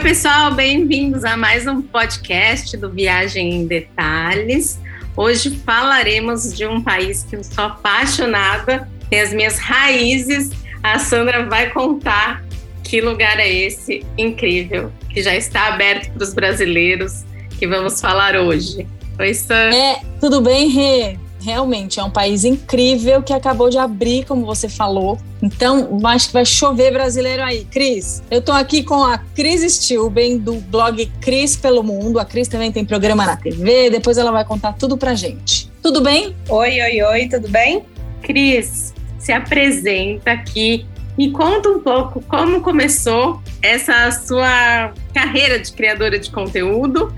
Oi, pessoal, bem-vindos a mais um podcast do Viagem em Detalhes. Hoje falaremos de um país que eu sou apaixonada, tem as minhas raízes. A Sandra vai contar que lugar é esse incrível, que já está aberto para os brasileiros, que vamos falar hoje. Oi, Sandra. É, tudo bem, Rê? Realmente, é um país incrível que acabou de abrir, como você falou. Então, acho que vai chover brasileiro aí. Cris, eu tô aqui com a Cris Stilben, do blog Cris pelo Mundo. A Cris também tem programa na TV, depois ela vai contar tudo pra gente. Tudo bem? Oi, oi, oi, tudo bem? Cris, se apresenta aqui e conta um pouco como começou essa sua carreira de criadora de conteúdo.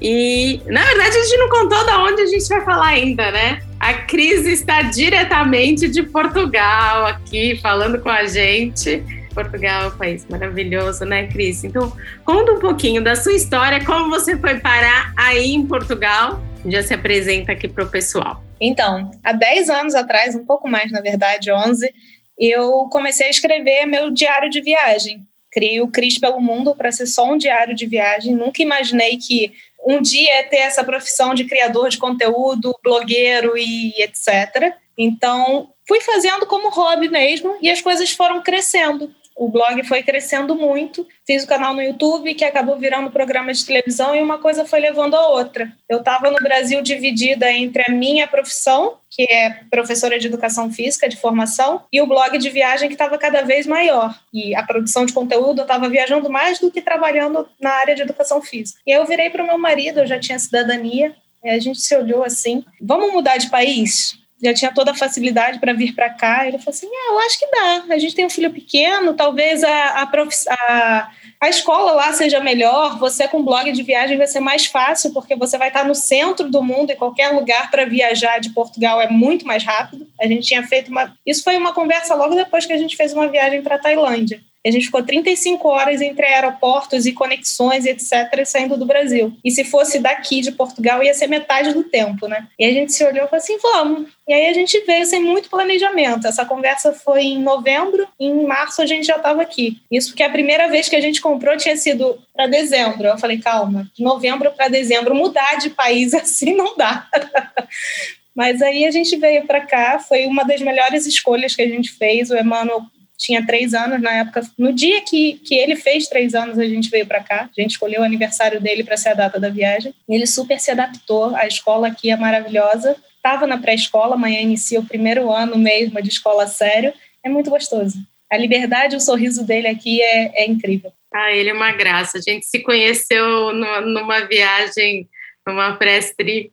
E, na verdade, a gente não contou da onde a gente vai falar ainda, né? A Cris está diretamente de Portugal aqui falando com a gente. Portugal é um país maravilhoso, né, Cris? Então, conta um pouquinho da sua história, como você foi parar aí em Portugal. Já se apresenta aqui para o pessoal. Então, há 10 anos atrás, um pouco mais, na verdade, 11, eu comecei a escrever meu diário de viagem. Criei o Cris pelo Mundo para ser só um diário de viagem. Nunca imaginei que um dia ter essa profissão de criador de conteúdo, blogueiro e etc. Então, fui fazendo como hobby mesmo e as coisas foram crescendo o blog foi crescendo muito. Fiz o canal no YouTube, que acabou virando programa de televisão, e uma coisa foi levando a outra. Eu estava no Brasil dividida entre a minha profissão, que é professora de educação física, de formação, e o blog de viagem, que estava cada vez maior. E a produção de conteúdo, eu estava viajando mais do que trabalhando na área de educação física. E eu virei para o meu marido, eu já tinha cidadania, e a gente se olhou assim: vamos mudar de país? Já tinha toda a facilidade para vir para cá. Ele falou assim: é, eu acho que dá. A gente tem um filho pequeno, talvez a, a, a, a, escola lá seja melhor. Você com blog de viagem vai ser mais fácil, porque você vai estar no centro do mundo, em qualquer lugar para viajar de Portugal é muito mais rápido. A gente tinha feito uma. Isso foi uma conversa logo depois que a gente fez uma viagem para Tailândia. A gente ficou 35 horas entre aeroportos e conexões etc. saindo do Brasil. E se fosse daqui de Portugal, ia ser metade do tempo, né? E a gente se olhou e falou assim: vamos. E aí a gente veio sem muito planejamento. Essa conversa foi em novembro, em março a gente já estava aqui. Isso porque a primeira vez que a gente comprou tinha sido para dezembro. Eu falei: calma, de novembro para dezembro, mudar de país assim não dá. Mas aí a gente veio para cá, foi uma das melhores escolhas que a gente fez. O Emmanuel tinha três anos na época. No dia que, que ele fez três anos, a gente veio para cá. A gente escolheu o aniversário dele para ser a data da viagem. Ele super se adaptou. A escola aqui é maravilhosa. Estava na pré-escola, amanhã inicia o primeiro ano mesmo de escola sério. É muito gostoso. A liberdade, o sorriso dele aqui é, é incrível. Ah, ele é uma graça. A gente se conheceu numa viagem, numa pré-trip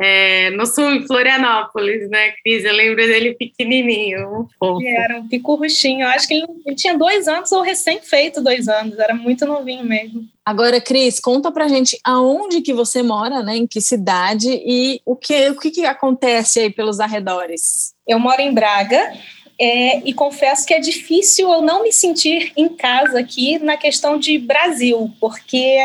é, no sul, em Florianópolis, né, Cris? Eu lembro dele pequenininho, um fofo. Era um pico roxinho. Eu acho que ele, ele, tinha dois anos ou recém-feito dois anos. Era muito novinho mesmo. Agora, Cris, conta pra gente aonde que você mora, né? Em que cidade e o que, o que, que acontece aí pelos arredores? Eu moro em Braga, é, e confesso que é difícil eu não me sentir em casa aqui na questão de Brasil, porque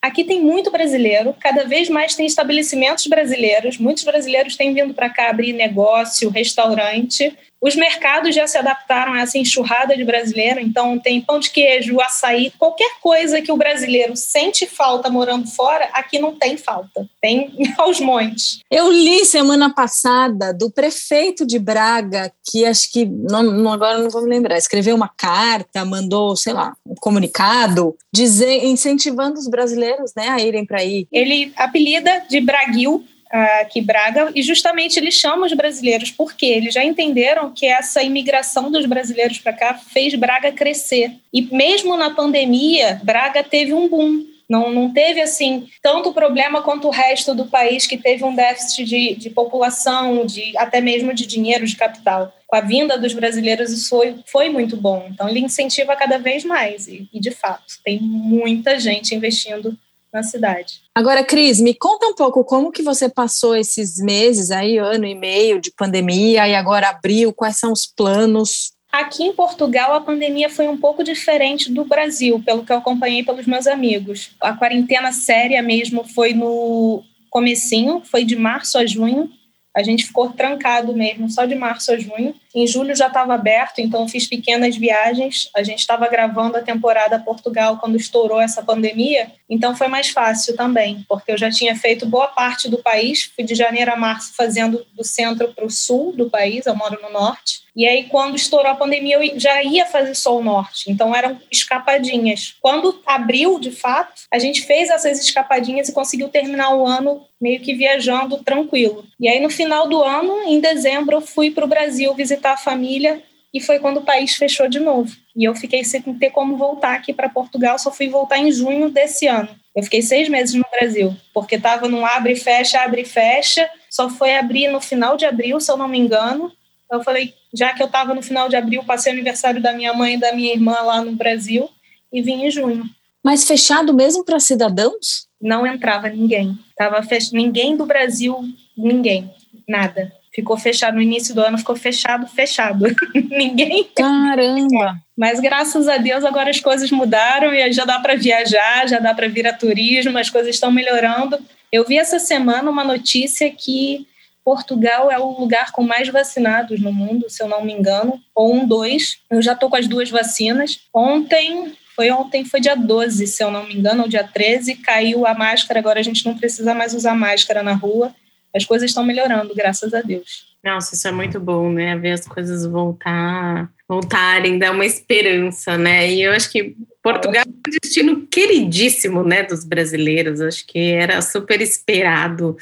Aqui tem muito brasileiro, cada vez mais tem estabelecimentos brasileiros, muitos brasileiros têm vindo para cá abrir negócio, restaurante. Os mercados já se adaptaram a essa enxurrada de brasileiro, então tem pão de queijo, açaí, qualquer coisa que o brasileiro sente falta morando fora, aqui não tem falta, tem aos montes. Eu li semana passada do prefeito de Braga, que acho que, não, agora não vou me lembrar, escreveu uma carta, mandou, sei lá, um comunicado, dizer, incentivando os brasileiros né, a irem para aí. Ele apelida de Braguil aqui Braga, e justamente eles chamam os brasileiros porque eles já entenderam que essa imigração dos brasileiros para cá fez Braga crescer. E mesmo na pandemia, Braga teve um boom. Não, não teve assim tanto problema quanto o resto do país que teve um déficit de, de população, de até mesmo de dinheiro, de capital. Com a vinda dos brasileiros, isso foi, foi muito bom. Então, ele incentiva cada vez mais. E, e de fato, tem muita gente investindo na cidade. Agora, Cris, me conta um pouco como que você passou esses meses aí, ano e meio de pandemia e agora abriu, quais são os planos? Aqui em Portugal, a pandemia foi um pouco diferente do Brasil, pelo que eu acompanhei pelos meus amigos. A quarentena séria mesmo foi no comecinho, foi de março a junho. A gente ficou trancado mesmo, só de março a junho. Em julho já estava aberto, então fiz pequenas viagens. A gente estava gravando a temporada Portugal quando estourou essa pandemia, então foi mais fácil também, porque eu já tinha feito boa parte do país. Fui de janeiro a março fazendo do centro para o sul do país, eu moro no norte. E aí, quando estourou a pandemia, eu já ia fazer Sol Norte. Então, eram escapadinhas. Quando abriu, de fato, a gente fez essas escapadinhas e conseguiu terminar o ano meio que viajando tranquilo. E aí, no final do ano, em dezembro, eu fui para o Brasil visitar a família e foi quando o país fechou de novo. E eu fiquei sem ter como voltar aqui para Portugal, só fui voltar em junho desse ano. Eu fiquei seis meses no Brasil, porque estava num abre e fecha, abre e fecha, só foi abrir no final de abril, se eu não me engano, eu falei, já que eu estava no final de abril, passei o aniversário da minha mãe e da minha irmã lá no Brasil e vim em junho. Mas fechado mesmo para cidadãos? Não entrava ninguém. Tava fech... Ninguém do Brasil, ninguém, nada. Ficou fechado no início do ano, ficou fechado, fechado. ninguém. Caramba! Mas graças a Deus agora as coisas mudaram e já dá para viajar, já dá para vir a turismo, as coisas estão melhorando. Eu vi essa semana uma notícia que Portugal é o lugar com mais vacinados no mundo, se eu não me engano, ou um, dois. Eu já estou com as duas vacinas. Ontem, foi ontem, foi dia 12, se eu não me engano, ou dia 13, caiu a máscara, agora a gente não precisa mais usar máscara na rua. As coisas estão melhorando, graças a Deus. Nossa, isso é muito bom, né? Ver as coisas voltar, voltarem, dar uma esperança, né? E eu acho que Portugal é um destino queridíssimo, né, dos brasileiros. Acho que era super esperado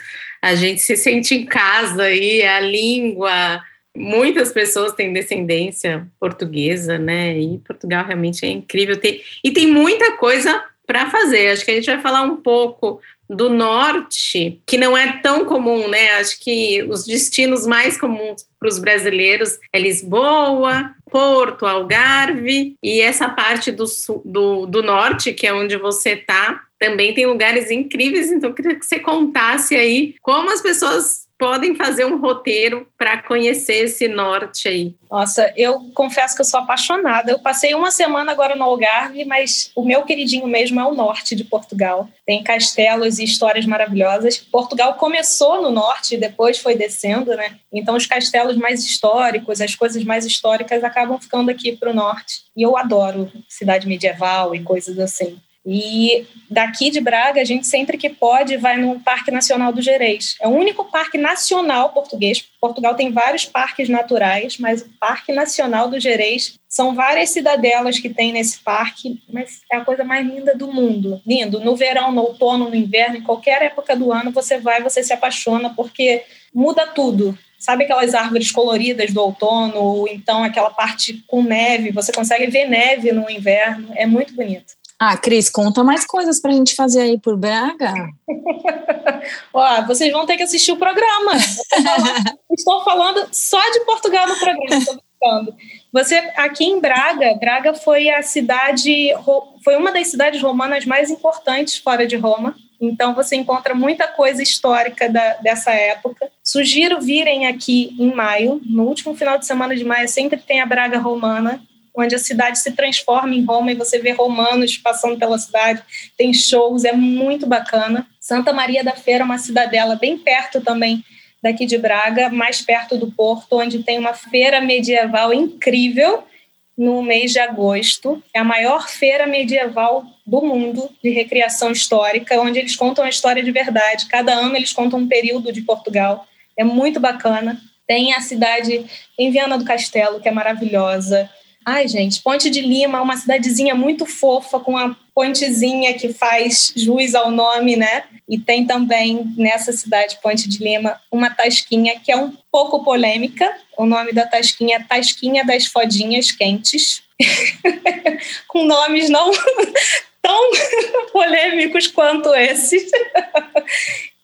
a gente se sente em casa aí, a língua. Muitas pessoas têm descendência portuguesa, né? E Portugal realmente é incrível. Tem, e tem muita coisa para fazer. Acho que a gente vai falar um pouco do norte, que não é tão comum, né? Acho que os destinos mais comuns para os brasileiros é Lisboa, Porto, Algarve e essa parte do, do, do norte, que é onde você está, também tem lugares incríveis, então eu queria que você contasse aí como as pessoas podem fazer um roteiro para conhecer esse norte aí. Nossa, eu confesso que eu sou apaixonada. Eu passei uma semana agora no Algarve, mas o meu queridinho mesmo é o norte de Portugal. Tem castelos e histórias maravilhosas. Portugal começou no norte e depois foi descendo, né? Então os castelos mais históricos, as coisas mais históricas acabam ficando aqui para o norte. E eu adoro cidade medieval e coisas assim. E daqui de Braga, a gente sempre que pode vai no Parque Nacional do Gerês. É o único parque nacional português. Portugal tem vários parques naturais, mas o Parque Nacional do Gerês são várias cidadelas que tem nesse parque, mas é a coisa mais linda do mundo. Lindo. No verão, no outono, no inverno, em qualquer época do ano, você vai, você se apaixona, porque muda tudo. Sabe aquelas árvores coloridas do outono, ou então aquela parte com neve, você consegue ver neve no inverno, é muito bonito. Ah, Cris, conta mais coisas para a gente fazer aí por Braga. Ó, vocês vão ter que assistir o programa. Estou falando só de Portugal no programa. Estou brincando. Você aqui em Braga, Braga foi a cidade, foi uma das cidades romanas mais importantes fora de Roma. Então você encontra muita coisa histórica da, dessa época. Sugiro virem aqui em maio, no último final de semana de maio sempre tem a Braga Romana, onde a cidade se transforma em Roma e você vê romanos passando pela cidade, tem shows, é muito bacana. Santa Maria da Feira é uma cidadela bem perto também daqui de Braga, mais perto do porto, onde tem uma feira medieval incrível no mês de agosto. É a maior feira medieval do mundo de recriação histórica, onde eles contam a história de verdade. Cada ano eles contam um período de Portugal. É muito bacana. Tem a cidade em Viana do Castelo, que é maravilhosa. Ai, gente, Ponte de Lima, uma cidadezinha muito fofa, com a pontezinha que faz jus ao nome, né? E tem também nessa cidade, Ponte de Lima, uma tasquinha que é um pouco polêmica. O nome da tasquinha é Tasquinha das Fodinhas Quentes. com nomes não tão polêmicos quanto esses.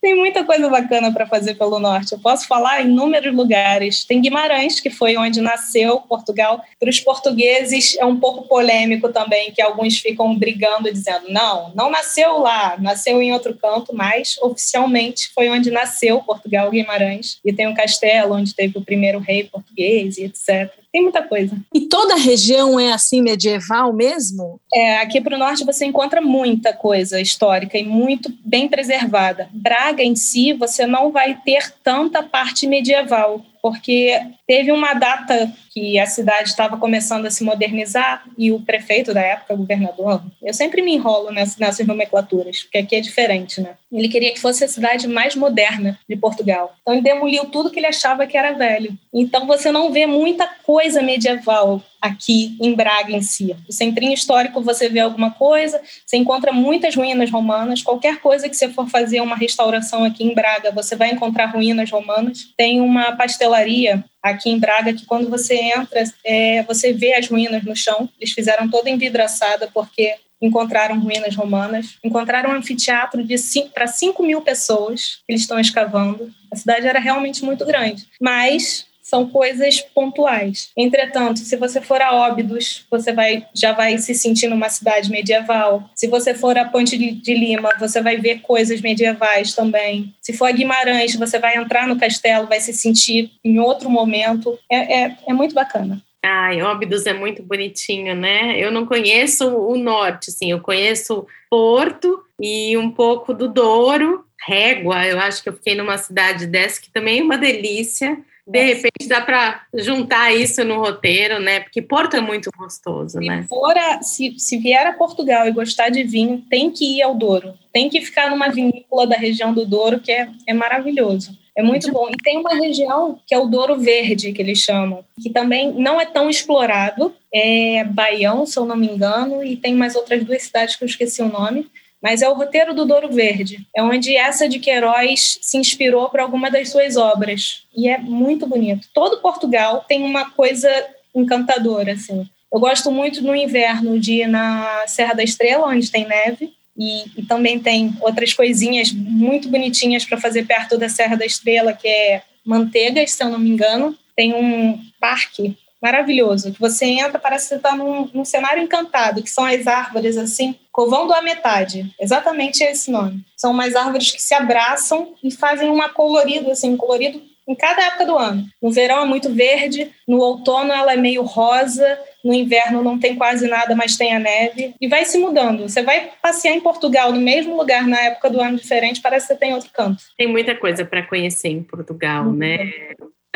Tem muita coisa bacana para fazer pelo norte. Eu posso falar em inúmeros lugares. Tem Guimarães, que foi onde nasceu Portugal. Para os portugueses é um pouco polêmico também, que alguns ficam brigando, dizendo: não, não nasceu lá, nasceu em outro canto, mas oficialmente foi onde nasceu Portugal, Guimarães. E tem um castelo onde teve o primeiro rei português e etc. Tem muita coisa. E toda a região é assim medieval mesmo? É, aqui para o norte você encontra muita coisa histórica e muito bem preservada. Braga em si, você não vai ter tanta parte medieval. Porque teve uma data que a cidade estava começando a se modernizar e o prefeito da época, o governador, eu sempre me enrolo nessas, nessas nomenclaturas, porque aqui é diferente, né? Ele queria que fosse a cidade mais moderna de Portugal. Então ele demoliu tudo que ele achava que era velho. Então você não vê muita coisa medieval aqui em Braga em si. O centrinho histórico você vê alguma coisa, você encontra muitas ruínas romanas, qualquer coisa que você for fazer uma restauração aqui em Braga, você vai encontrar ruínas romanas. Tem uma pastelaria aqui em Braga que quando você entra, é, você vê as ruínas no chão. Eles fizeram toda envidraçada porque encontraram ruínas romanas, encontraram um anfiteatro para 5 mil pessoas que eles estão escavando. A cidade era realmente muito grande, mas são coisas pontuais. Entretanto, se você for a Óbidos, você vai, já vai se sentir numa cidade medieval. Se você for a Ponte de Lima, você vai ver coisas medievais também. Se for a Guimarães, você vai entrar no castelo, vai se sentir em outro momento. É, é, é muito bacana. Ai, Óbidos é muito bonitinho, né? Eu não conheço o norte, assim, eu conheço Porto e um pouco do Douro, Régua, eu acho que eu fiquei numa cidade dessa que também é uma delícia. De repente dá para juntar isso no roteiro, né? Porque Porto é muito gostoso, se né? A, se, se vier a Portugal e gostar de vinho, tem que ir ao Douro. Tem que ficar numa vinícola da região do Douro, que é, é maravilhoso. É muito bom. E tem uma região que é o Douro Verde, que eles chamam, que também não é tão explorado. É Baião, se eu não me engano, e tem mais outras duas cidades que eu esqueci o nome mas é o roteiro do Douro Verde. É onde essa de Queiroz se inspirou para alguma das suas obras. E é muito bonito. Todo Portugal tem uma coisa encantadora, assim. Eu gosto muito no inverno de ir na Serra da Estrela, onde tem neve, e, e também tem outras coisinhas muito bonitinhas para fazer perto da Serra da Estrela, que é Manteigas, se eu não me engano. Tem um parque maravilhoso, que você entra, parece que você está num, num, cenário encantado, que são as árvores, assim, covão a metade, exatamente esse nome. São umas árvores que se abraçam e fazem uma colorido, assim, um colorido em cada época do ano. No verão é muito verde, no outono ela é meio rosa, no inverno não tem quase nada, mas tem a neve. E vai se mudando. Você vai passear em Portugal no mesmo lugar na época do ano diferente, parece que você tem outro canto. Tem muita coisa para conhecer em Portugal, uhum. né?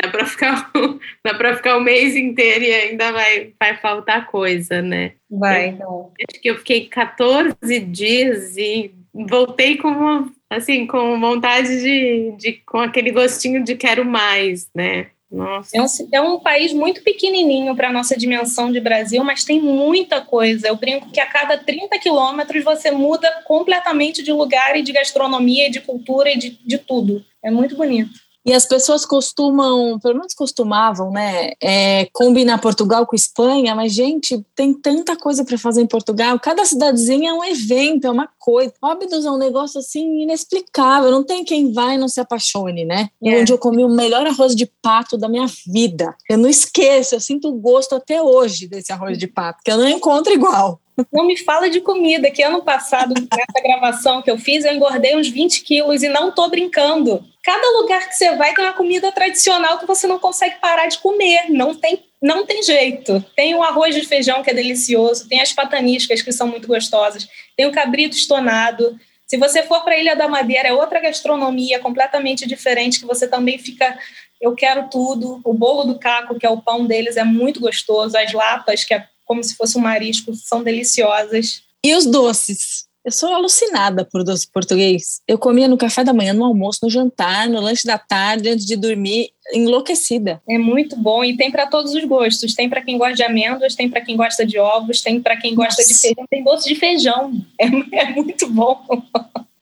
Dá para ficar, dá ficar o mês inteiro e ainda vai, vai faltar coisa, né? Vai, não. Acho que eu fiquei 14 dias e voltei com uma, assim, com vontade de, de com aquele gostinho de quero mais, né? Nossa. É um, é um país muito pequenininho para a nossa dimensão de Brasil, mas tem muita coisa. Eu brinco que a cada 30 quilômetros você muda completamente de lugar e de gastronomia, de cultura e de, de tudo. É muito bonito. E as pessoas costumam, pelo menos costumavam, né, é, combinar Portugal com Espanha, mas, gente, tem tanta coisa para fazer em Portugal. Cada cidadezinha é um evento, é uma coisa. Óbidos é um negócio assim inexplicável. Não tem quem vai e não se apaixone, né? É. Onde eu comi o melhor arroz de pato da minha vida. Eu não esqueço, eu sinto o gosto até hoje desse arroz de pato, que eu não encontro igual. Não me fala de comida, que ano passado, nessa gravação que eu fiz, eu engordei uns 20 quilos e não tô brincando. Cada lugar que você vai tem uma comida tradicional que você não consegue parar de comer. Não tem, não tem jeito. Tem o arroz de feijão que é delicioso, tem as pataniscas que são muito gostosas, tem o cabrito estonado. Se você for para a Ilha da Madeira, é outra gastronomia completamente diferente que você também fica eu quero tudo. O bolo do caco, que é o pão deles, é muito gostoso. As lapas, que é como se fosse um marisco, são deliciosas. E os doces? Eu sou alucinada por doce português. Eu comia no café da manhã, no almoço, no jantar, no lanche da tarde, antes de dormir, enlouquecida. É muito bom e tem para todos os gostos. Tem para quem gosta de amêndoas, tem para quem gosta de ovos, tem para quem gosta Nossa. de feijão, tem doce de feijão. É, é muito bom.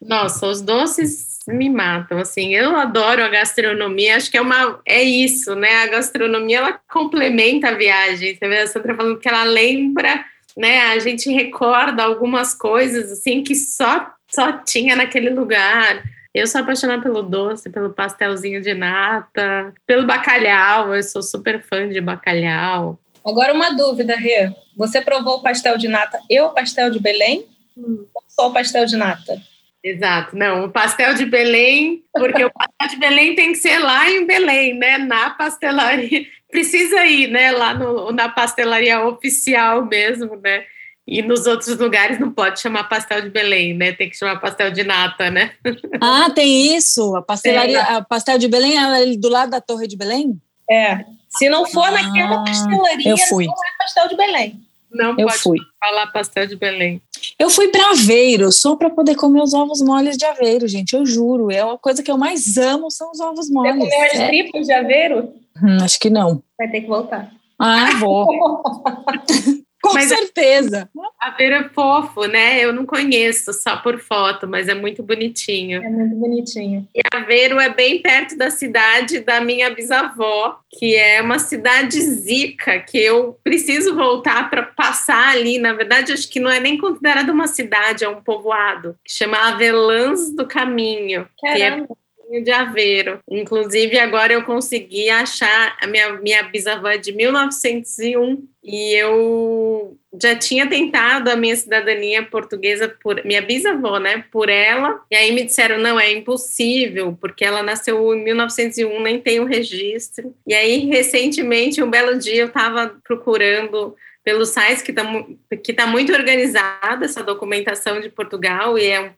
Nossa, os doces me matam, assim, eu adoro a gastronomia, acho que é uma, é isso, né, a gastronomia, ela complementa a viagem, você vê a Sandra falando que ela lembra, né, a gente recorda algumas coisas, assim, que só, só tinha naquele lugar, eu sou apaixonada pelo doce, pelo pastelzinho de nata, pelo bacalhau, eu sou super fã de bacalhau. Agora uma dúvida, Rê, você provou o pastel de nata e o pastel de Belém? Hum. Ou só o pastel de nata? Exato, não, o pastel de Belém, porque o pastel de Belém tem que ser lá em Belém, né? Na pastelaria, precisa ir, né? Lá no, na pastelaria oficial mesmo, né? E nos outros lugares não pode chamar pastel de Belém, né? Tem que chamar pastel de nata, né? Ah, tem isso. A pastelaria, é. a pastel de Belém é do lado da Torre de Belém? É. Se não for ah, naquela pastelaria, eu fui. não é pastel de Belém. Não eu pode fui. falar pastel de Belém. Eu fui para Aveiro só para poder comer os ovos moles de Aveiro, gente. Eu juro. É a coisa que eu mais amo são os ovos moles. Você comeu as é. tripas de Aveiro? Hum, acho que não. Vai ter que voltar. Ah, vou. Com mas certeza. A feira é fofo, né? Eu não conheço só por foto, mas é muito bonitinho. É muito bonitinho. E Aveiro é bem perto da cidade da minha bisavó, que é uma cidade zica, que eu preciso voltar para passar ali. Na verdade, acho que não é nem considerado uma cidade, é um povoado, que chama Avelãs do Caminho. Caramba. Que é de Aveiro. Inclusive, agora eu consegui achar a minha, minha bisavó é de 1901 e eu já tinha tentado a minha cidadania portuguesa por minha bisavó, né, por ela. E aí me disseram não é impossível porque ela nasceu em 1901, nem tem o registro. E aí recentemente, um belo dia, eu estava procurando pelo site que está que tá muito organizada essa documentação de Portugal e é um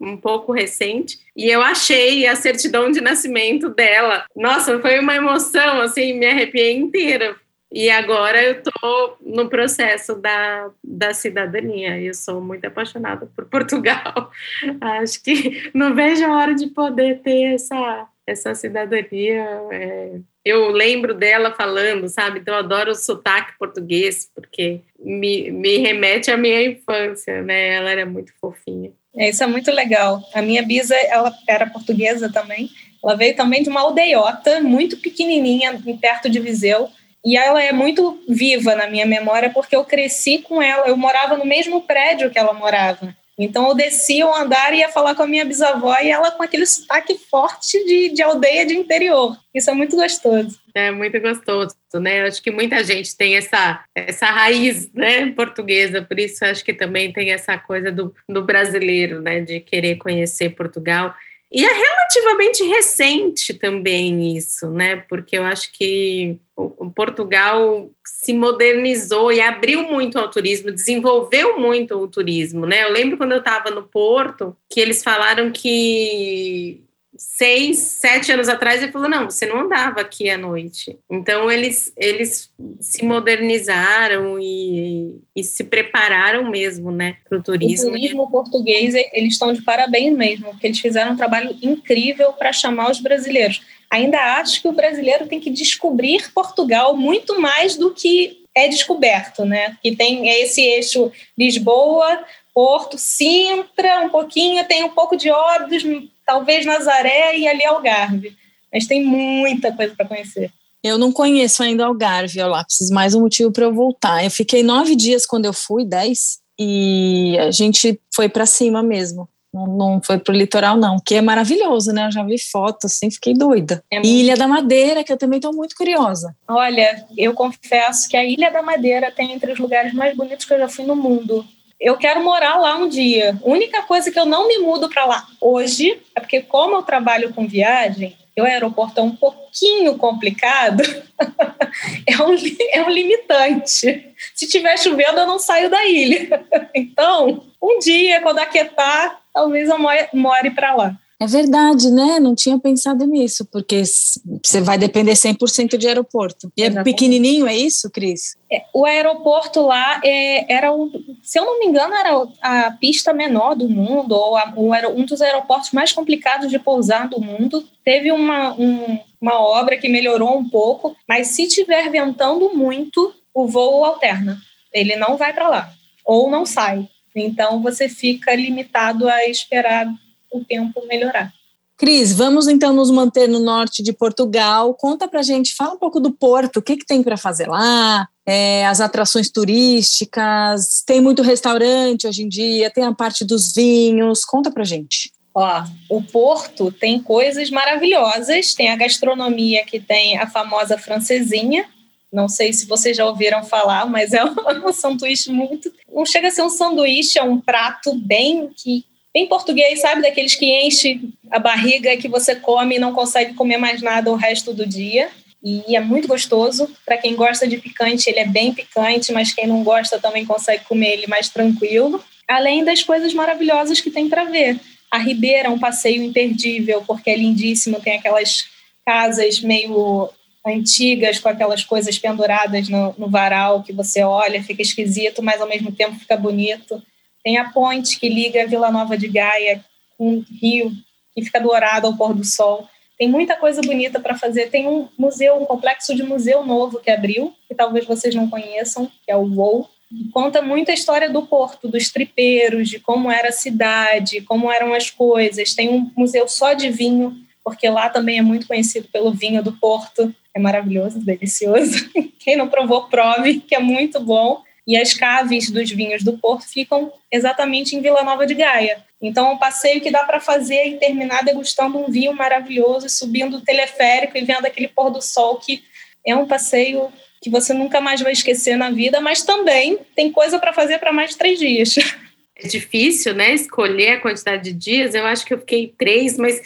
um pouco recente, e eu achei a certidão de nascimento dela. Nossa, foi uma emoção, assim, me arrepiei inteira. E agora eu estou no processo da, da cidadania. Eu sou muito apaixonada por Portugal. Acho que não vejo a hora de poder ter essa, essa cidadania. É, eu lembro dela falando, sabe? Então, eu adoro o sotaque português, porque me, me remete à minha infância, né? Ela era muito fofinha. É, isso é muito legal. A minha bisa, ela era portuguesa também. Ela veio também de uma aldeiota muito pequenininha, perto de Viseu. E ela é muito viva na minha memória porque eu cresci com ela. Eu morava no mesmo prédio que ela morava. Então eu descia o andar e ia falar com a minha bisavó e ela com aquele sotaque forte de, de aldeia de interior. Isso é muito gostoso. É muito gostoso, né? Eu acho que muita gente tem essa, essa raiz né, portuguesa, por isso acho que também tem essa coisa do, do brasileiro, né? De querer conhecer Portugal. E é relativamente recente também isso, né? Porque eu acho que o Portugal se modernizou e abriu muito ao turismo, desenvolveu muito o turismo, né? Eu lembro quando eu estava no Porto que eles falaram que seis, sete anos atrás, ele falou: não, você não andava aqui à noite. Então, eles, eles se modernizaram e, e se prepararam mesmo né, para o turismo. O turismo português, eles estão de parabéns mesmo, porque eles fizeram um trabalho incrível para chamar os brasileiros. Ainda acho que o brasileiro tem que descobrir Portugal muito mais do que é descoberto, né? Que tem esse eixo Lisboa, Porto, Sintra, um pouquinho, tem um pouco de Óbidos, talvez Nazaré e ali Algarve. Mas tem muita coisa para conhecer. Eu não conheço ainda Algarve, lá preciso mais um motivo para eu voltar. Eu fiquei nove dias quando eu fui, dez, e a gente foi para cima mesmo. Não, não foi pro litoral, não, que é maravilhoso, né? Eu já vi foto, assim, fiquei doida. É e Ilha da Madeira, que eu também estou muito curiosa. Olha, eu confesso que a Ilha da Madeira tem entre os lugares mais bonitos que eu já fui no mundo eu quero morar lá um dia. A única coisa que eu não me mudo para lá hoje é porque, como eu trabalho com viagem, o aeroporto é um pouquinho complicado, é, um, é um limitante. Se tiver chovendo, eu não saio da ilha. Então, um dia, quando aquietar, talvez eu more para lá. É verdade, né? Não tinha pensado nisso, porque você vai depender 100% de aeroporto. E é Exatamente. pequenininho, é isso, Cris? É, o aeroporto lá é, era, um, se eu não me engano, era a pista menor do mundo, ou, a, um dos aeroportos mais complicados de pousar do mundo. Teve uma, um, uma obra que melhorou um pouco, mas se tiver ventando muito, o voo alterna. Ele não vai para lá, ou não sai. Então você fica limitado a esperar o tempo melhorar. Cris, vamos então nos manter no norte de Portugal. Conta pra gente, fala um pouco do Porto, o que, que tem para fazer lá, é, as atrações turísticas, tem muito restaurante hoje em dia, tem a parte dos vinhos, conta pra gente. Ó, o Porto tem coisas maravilhosas, tem a gastronomia que tem a famosa francesinha, não sei se vocês já ouviram falar, mas é um sanduíche muito. Não chega a ser um sanduíche, é um prato bem que bem português, sabe? Daqueles que enche a barriga que você come e não consegue comer mais nada o resto do dia. E é muito gostoso. Para quem gosta de picante, ele é bem picante, mas quem não gosta também consegue comer ele mais tranquilo. Além das coisas maravilhosas que tem para ver. A Ribeira é um passeio imperdível, porque é lindíssimo, tem aquelas casas meio antigas com aquelas coisas penduradas no, no varal que você olha, fica esquisito, mas ao mesmo tempo fica bonito. Tem a ponte que liga a Vila Nova de Gaia com o rio, que fica dourado ao pôr do sol. Tem muita coisa bonita para fazer. Tem um museu, um complexo de museu novo que abriu, que talvez vocês não conheçam, que é o WOW. Conta muito a história do porto, dos tripeiros, de como era a cidade, como eram as coisas. Tem um museu só de vinho, porque lá também é muito conhecido pelo vinho do porto. É maravilhoso, delicioso. Quem não provou, prove, que é muito bom. E as caves dos vinhos do Porto ficam exatamente em Vila Nova de Gaia. Então, é um passeio que dá para fazer e terminar degustando um vinho maravilhoso, subindo o teleférico e vendo aquele pôr do sol, que é um passeio que você nunca mais vai esquecer na vida, mas também tem coisa para fazer para mais de três dias. É difícil, né? Escolher a quantidade de dias. Eu acho que eu fiquei três, mas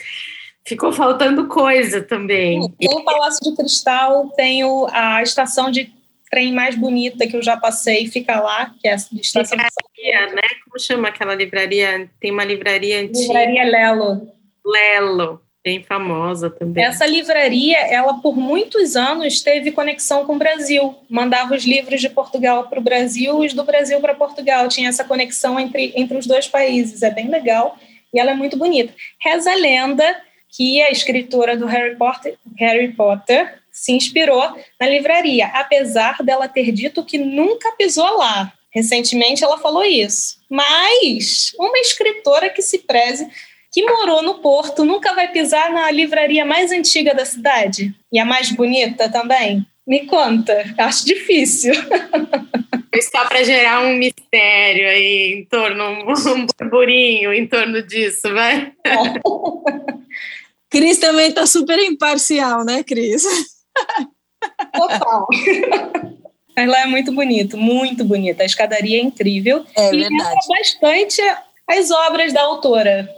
ficou faltando coisa também. Tem o Palácio de Cristal, tem a estação de trem mais bonita que eu já passei, fica lá, que é a estação livraria, né? Como chama aquela livraria? Tem uma livraria antiga. Livraria Lelo. Lelo, bem famosa também. Essa livraria, ela por muitos anos teve conexão com o Brasil. Mandava os livros de Portugal para o Brasil, os do Brasil para Portugal. Tinha essa conexão entre, entre os dois países. É bem legal e ela é muito bonita. Reza a lenda que a escritora do Harry Potter, Harry Potter se inspirou na livraria, apesar dela ter dito que nunca pisou lá. Recentemente ela falou isso. Mas uma escritora que se preze, que morou no Porto, nunca vai pisar na livraria mais antiga da cidade e a mais bonita também? Me conta, acho difícil. Só para gerar um mistério aí em torno, um burburinho em torno disso, vai? É. Cris também está super imparcial, né, Cris? Total. Mas lá é muito bonito, muito bonita. A escadaria é incrível. É e verdade. bastante as obras da autora.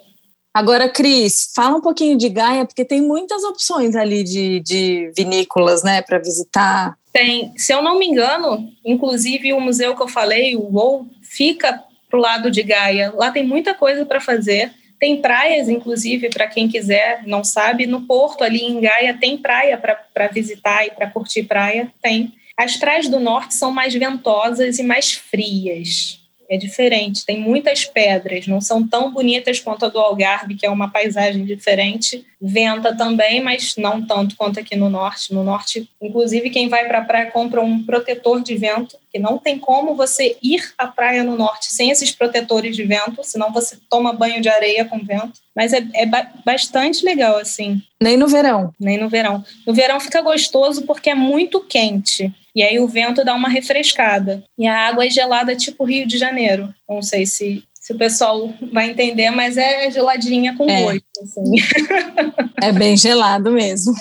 Agora, Cris, fala um pouquinho de Gaia, porque tem muitas opções ali de, de vinícolas, né, para visitar. Tem, se eu não me engano, inclusive o museu que eu falei, o WOW, fica pro lado de Gaia. Lá tem muita coisa para fazer. Tem praias, inclusive, para quem quiser, não sabe. No Porto, ali em Gaia, tem praia para visitar e para curtir praia? Tem. As praias do norte são mais ventosas e mais frias é diferente. Tem muitas pedras, não são tão bonitas quanto a do Algarve, que é uma paisagem diferente. Venta também, mas não tanto quanto aqui no norte. No norte, inclusive, quem vai para a praia compra um protetor de vento, que não tem como você ir à praia no norte sem esses protetores de vento, senão você toma banho de areia com vento. Mas é, é ba bastante legal, assim. Nem no verão. Nem no verão. No verão fica gostoso porque é muito quente. E aí o vento dá uma refrescada. E a água é gelada tipo Rio de Janeiro. Não sei se, se o pessoal vai entender, mas é geladinha com é. gosto. Assim. É bem gelado mesmo.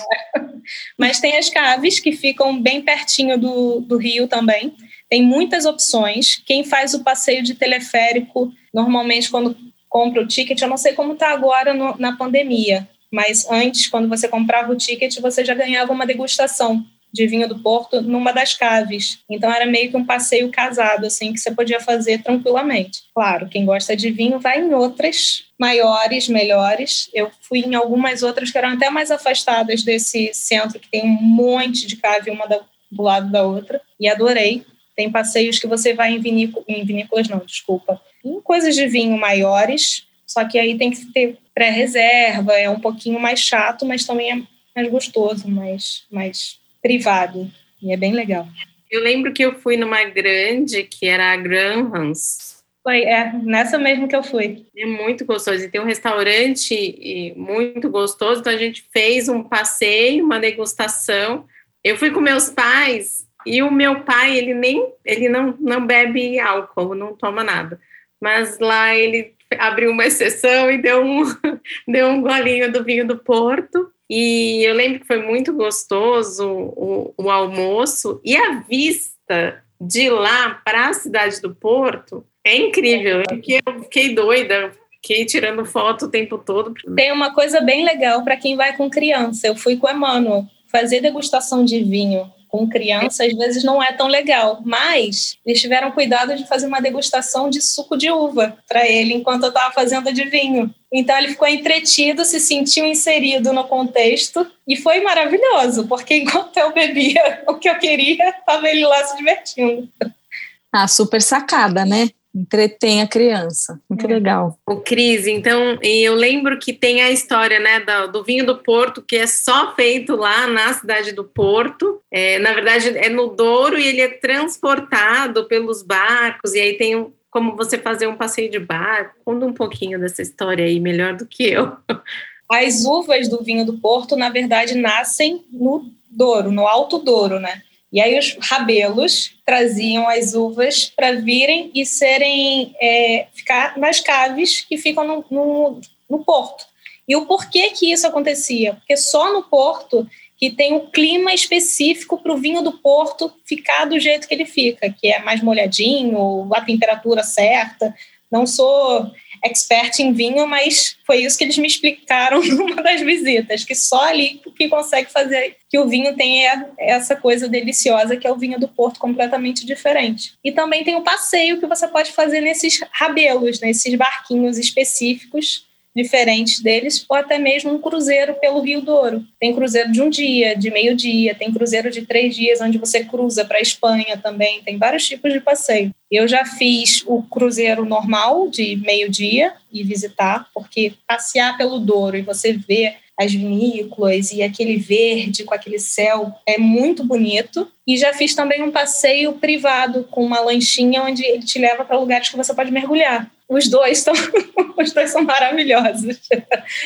Mas tem as caves que ficam bem pertinho do, do rio também. Tem muitas opções. Quem faz o passeio de teleférico, normalmente quando compra o ticket, eu não sei como está agora no, na pandemia, mas antes, quando você comprava o ticket, você já ganhava uma degustação de vinho do Porto numa das caves. Então era meio que um passeio casado, assim, que você podia fazer tranquilamente. Claro, quem gosta de vinho vai em outras maiores, melhores. Eu fui em algumas outras que eram até mais afastadas desse centro, que tem um monte de cave uma do lado da outra, e adorei. Tem passeios que você vai em, vinícolas, em vinícolas, não, desculpa, em coisas de vinho maiores, só que aí tem que ter pré-reserva, é um pouquinho mais chato, mas também é mais gostoso, mais, mais privado. E é bem legal. Eu lembro que eu fui numa grande, que era a Grahams. Foi, é, nessa mesmo que eu fui. É muito gostoso. E tem um restaurante muito gostoso, então a gente fez um passeio, uma degustação. Eu fui com meus pais e o meu pai, ele nem, ele não, não bebe álcool, não toma nada. Mas lá ele abriu uma exceção e deu um, deu um golinho do vinho do Porto. E eu lembro que foi muito gostoso o, o almoço e a vista de lá para a cidade do Porto é incrível. É eu fiquei doida, fiquei tirando foto o tempo todo. Tem uma coisa bem legal para quem vai com criança. Eu fui com o Emmanuel fazer degustação de vinho com criança, às vezes não é tão legal. Mas eles tiveram cuidado de fazer uma degustação de suco de uva para ele enquanto eu estava fazendo de vinho. Então ele ficou entretido, se sentiu inserido no contexto e foi maravilhoso, porque enquanto eu bebia o que eu queria, estava ele lá se divertindo. Ah, super sacada, né? Entretém a criança. Muito é. legal. O Cris, então, e eu lembro que tem a história, né, do, do, vinho do Porto, que é só feito lá na cidade do Porto. É, na verdade, é no Douro e ele é transportado pelos barcos, e aí tem um, como você fazer um passeio de barco. Conta um pouquinho dessa história aí, melhor do que eu. As uvas do vinho do Porto, na verdade, nascem no Douro, no Alto Douro, né? E aí os rabelos traziam as uvas para virem e serem é, ficar nas caves que ficam no, no, no, porto. E o porquê que isso acontecia? Porque só no porto que tem um clima específico para o vinho do porto ficar do jeito que ele fica, que é mais molhadinho, a temperatura certa. Não sou expert em vinho, mas foi isso que eles me explicaram numa das visitas, que só ali que consegue fazer que o vinho tenha essa coisa deliciosa que é o vinho do Porto completamente diferente. E também tem o passeio que você pode fazer nesses rabelos, nesses barquinhos específicos diferentes deles, ou até mesmo um cruzeiro pelo Rio Douro. Tem cruzeiro de um dia, de meio dia, tem cruzeiro de três dias, onde você cruza para a Espanha também, tem vários tipos de passeio. Eu já fiz o cruzeiro normal de meio dia e visitar, porque passear pelo Douro e você ver as vinícolas e aquele verde com aquele céu é muito bonito. E já fiz também um passeio privado com uma lanchinha onde ele te leva para lugares que você pode mergulhar. Os dois são os dois são maravilhosos.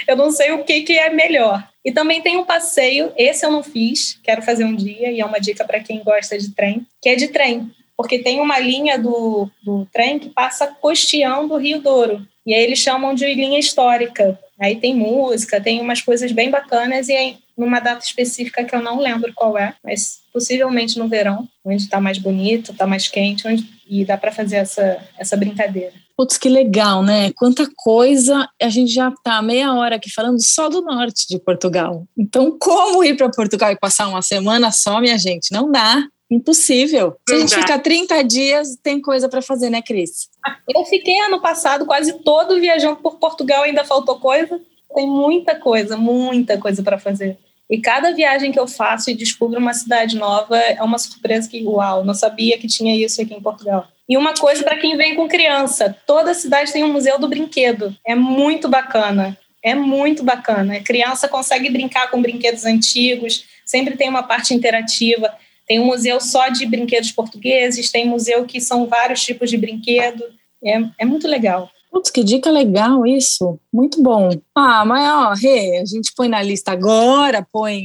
Eu não sei o que, que é melhor. E também tem um passeio, esse eu não fiz, quero fazer um dia e é uma dica para quem gosta de trem, que é de trem porque tem uma linha do, do trem que passa costeando o Rio Douro. E aí eles chamam de linha histórica. Aí tem música, tem umas coisas bem bacanas e aí, numa data específica que eu não lembro qual é, mas possivelmente no verão, onde está mais bonito, está mais quente, onde, e dá para fazer essa, essa brincadeira. Putz, que legal, né? Quanta coisa. A gente já está meia hora aqui falando só do norte de Portugal. Então, como ir para Portugal e passar uma semana só, minha gente? Não dá. Impossível. Se a gente ficar 30 dias, tem coisa para fazer, né, Cris? Eu fiquei ano passado quase todo viajando por Portugal, ainda faltou coisa. Tem muita coisa, muita coisa para fazer. E cada viagem que eu faço e descubro uma cidade nova é uma surpresa que, uau, não sabia que tinha isso aqui em Portugal. E uma coisa para quem vem com criança: toda cidade tem um museu do brinquedo. É muito bacana. É muito bacana. A criança consegue brincar com brinquedos antigos, sempre tem uma parte interativa. Tem um museu só de brinquedos portugueses, tem museu que são vários tipos de brinquedo. É, é muito legal. Putz, que dica legal isso. Muito bom. Ah, mas ó, Rê, a gente põe na lista agora, põe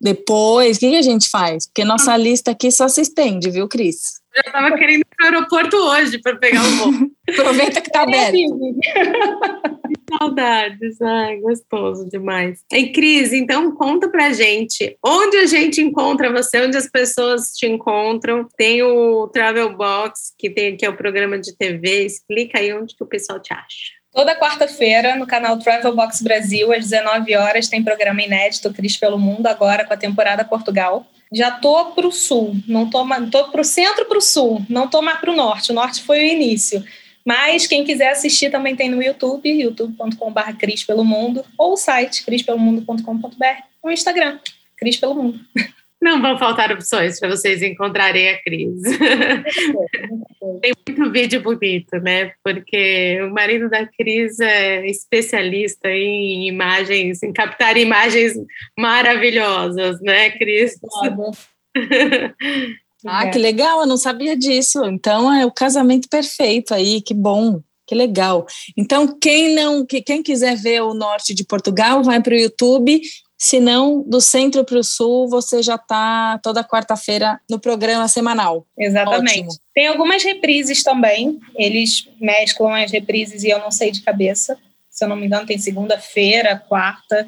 depois. O que, que a gente faz? Porque nossa lista aqui só se estende, viu, Cris? Eu estava querendo ir para o aeroporto hoje para pegar o voo. Aproveita que está aberto. que saudades, ai, gostoso demais. E Cris, então conta pra gente onde a gente encontra você, onde as pessoas te encontram. Tem o Travel Box, que tem aqui é o programa de TV. Explica aí onde que o pessoal te acha. Toda quarta-feira, no canal Travel Box Brasil, às 19 horas, tem programa inédito Cris pelo Mundo, agora com a temporada Portugal já tô para o sul, não tô, tô para o centro para o sul, não tô mais para o norte. O norte foi o início. Mas quem quiser assistir também tem no YouTube, youtube.com.br Cris pelo Mundo, ou o site crispelomundo.com.br, ou o Instagram, Cris pelo Mundo. Não vão faltar opções para vocês encontrarem a Cris. Tem muito vídeo bonito, né? Porque o marido da Cris é especialista em imagens, em captar imagens maravilhosas, né, Cris? ah, que legal, eu não sabia disso. Então é o casamento perfeito aí, que bom. Que legal. Então, quem não, quem quiser ver o norte de Portugal, vai para o YouTube se não, do centro para o sul, você já está toda quarta-feira no programa semanal. Exatamente. Ótimo. Tem algumas reprises também. Eles mesclam as reprises e eu não sei de cabeça. Se eu não me engano, tem segunda-feira, quarta.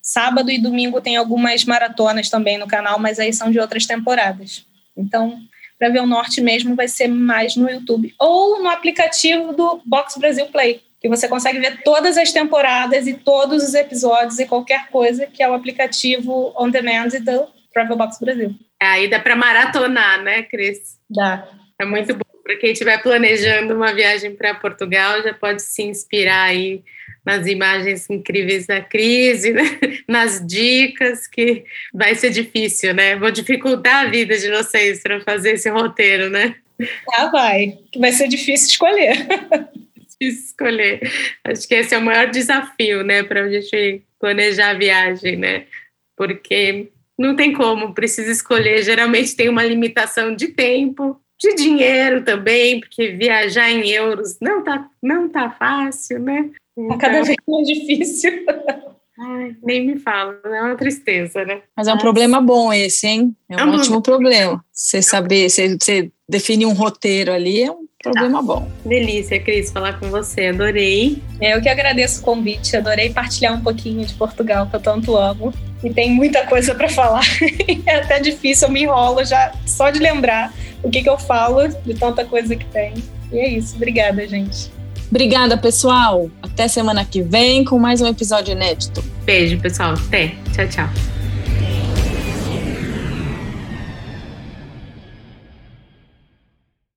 Sábado e domingo tem algumas maratonas também no canal, mas aí são de outras temporadas. Então, para ver o norte mesmo, vai ser mais no YouTube ou no aplicativo do Box Brasil Play que você consegue ver todas as temporadas e todos os episódios e qualquer coisa que é o aplicativo on demand do Travel Box Brasil. Aí dá para maratonar, né, Cris? Dá. É muito bom. Para quem estiver planejando uma viagem para Portugal, já pode se inspirar aí nas imagens incríveis da crise, né? nas dicas, que vai ser difícil, né? Vou dificultar a vida de vocês para fazer esse roteiro, né? Ah, vai. Vai ser difícil escolher. difícil escolher. Acho que esse é o maior desafio, né, para a gente planejar a viagem, né? Porque não tem como, precisa escolher. Geralmente tem uma limitação de tempo, de dinheiro também, porque viajar em euros não tá, não tá fácil, né? Então, cada vez mais difícil. Ai, nem me fala, é uma tristeza, né? Mas é um Mas... problema bom esse, hein? É um é ótimo problema. Você saber, você, você definir um roteiro ali é um problema ah, bom. Delícia, Cris, falar com você, adorei. É, eu que agradeço o convite, adorei partilhar um pouquinho de Portugal, que eu tanto amo. E tem muita coisa para falar. é até difícil, eu me enrolo já só de lembrar o que, que eu falo, de tanta coisa que tem. E é isso, obrigada, gente. Obrigada, pessoal. Até semana que vem com mais um episódio inédito. Beijo, pessoal. Até. Tchau, tchau.